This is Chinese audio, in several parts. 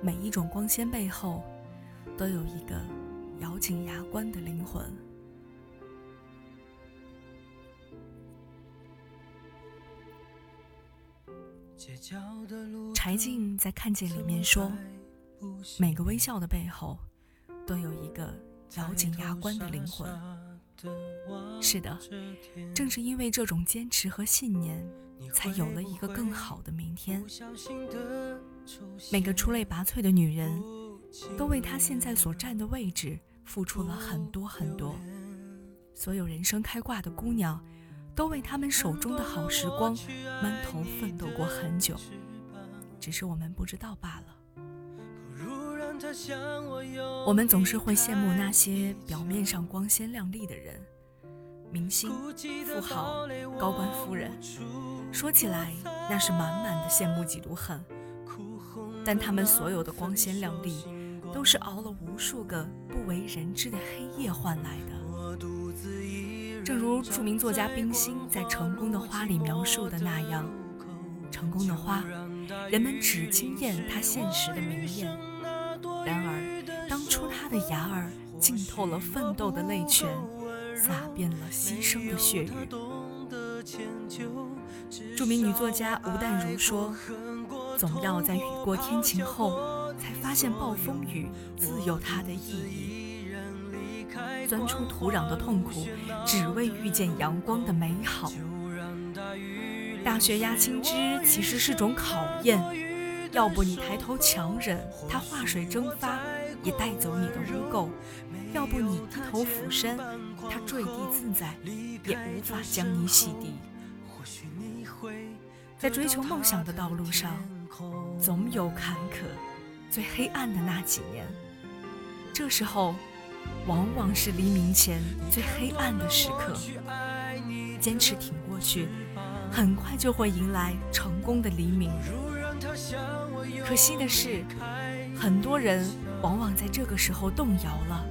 每一种光鲜背后，都有一个咬紧牙关的灵魂。柴静在《看见》里面说：“每个微笑的背后，都有一个咬紧牙关的灵魂。”是的，正是因为这种坚持和信念，才有了一个更好的明天。每个出类拔萃的女人，都为她现在所站的位置付出了很多很多。所有人生开挂的姑娘，都为他们手中的好时光闷头奋斗过很久，只是我们不知道罢了。我们总是会羡慕那些表面上光鲜亮丽的人，明星、富豪、高官夫人，说起来那是满满的羡慕嫉妒恨。但他们所有的光鲜亮丽，都是熬了无数个不为人知的黑夜换来的。正如著名作家冰心在《成功的花》里描述的那样，成功的花，人们只惊艳它现实的明艳。然而，当初她的芽儿浸透了奋斗的泪泉，洒遍了牺牲的血雨。著名女作家吴淡如说：“总要在雨过天晴后，才发现暴风雨自有它的意义。钻出土壤的痛苦，只为遇见阳光的美好。大学压青枝其实是种考验。”要不你抬头强忍，它化水蒸发，也带走你的污垢；要不你低头俯身，它坠地自在，也无法将你洗涤。在追求梦想的道路上，总有坎坷，最黑暗的那几年，这时候，往往是黎明前最黑暗的时刻。坚持挺过去，很快就会迎来成功的黎明。可惜的是，很多人往往在这个时候动摇了，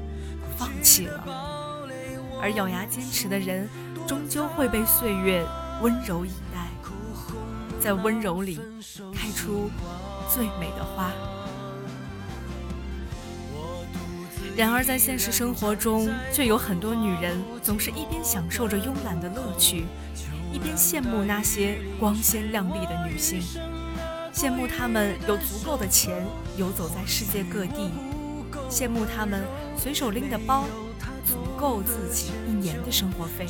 放弃了，而咬牙坚持的人，终究会被岁月温柔以待，在温柔里开出最美的花。然而，在现实生活中，却有很多女人总是一边享受着慵懒的乐趣，一边羡慕那些光鲜亮丽的女性。羡慕她们有足够的钱游走在世界各地，羡慕她们随手拎的包足够自己一年的生活费。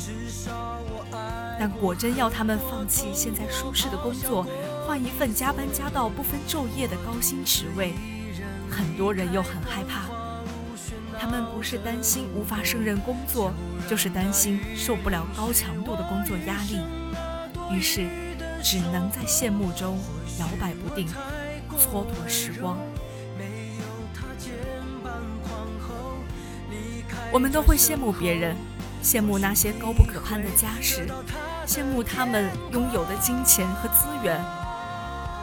但果真要他们放弃现在舒适的工作，换一份加班加到不分昼夜的高薪职位，很多人又很害怕。他们不是担心无法胜任工作，就是担心受不了高强度的工作压力，于是只能在羡慕中。摇摆不定，蹉跎时光。我们都会羡慕别人，羡慕那些高不可攀的家世，羡慕他们拥有的金钱和资源。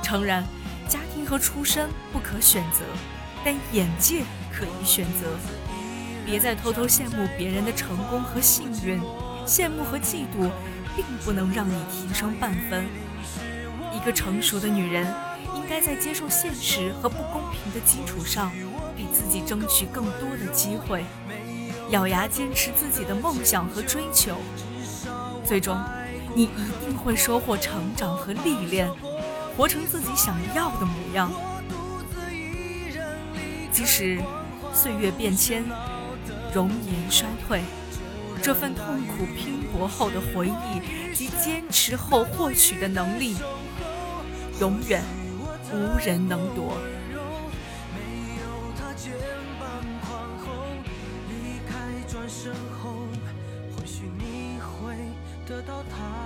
诚然，家庭和出身不可选择，但眼界可以选择。别再偷偷羡慕别人的成功和幸运，羡慕和嫉妒并不能让你提升半分。一个成熟的女人，应该在接受现实和不公平的基础上，给自己争取更多的机会，咬牙坚持自己的梦想和追求。最终，你一定会收获成长和历练，活成自己想要的模样。即使岁月变迁，容颜衰退，这份痛苦拼搏后的回忆及坚持后获取的能力。永远无人能夺。身后或许你会得到他